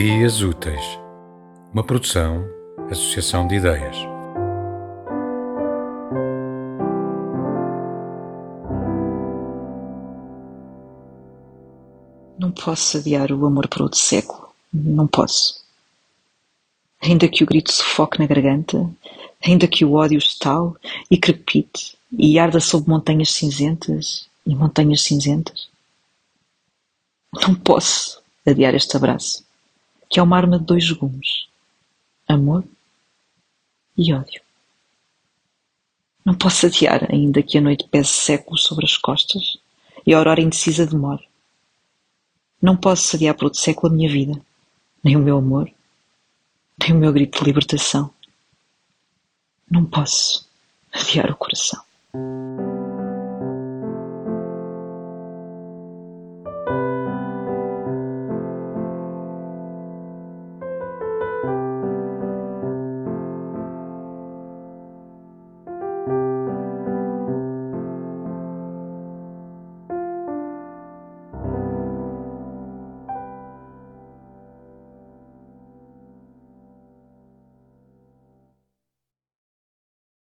Ideias Úteis, uma produção, associação de ideias. Não posso adiar o amor por outro século. Não posso. Ainda que o grito sufoque na garganta, ainda que o ódio estale e crepite e arda sob montanhas cinzentas e montanhas cinzentas. Não posso adiar este abraço, que é uma arma de dois gumes: amor e ódio. Não posso adiar, ainda que a noite pese séculos sobre as costas e a aurora indecisa demore. Não posso adiar por outro século a minha vida, nem o meu amor, nem o meu grito de libertação. Não posso adiar o coração.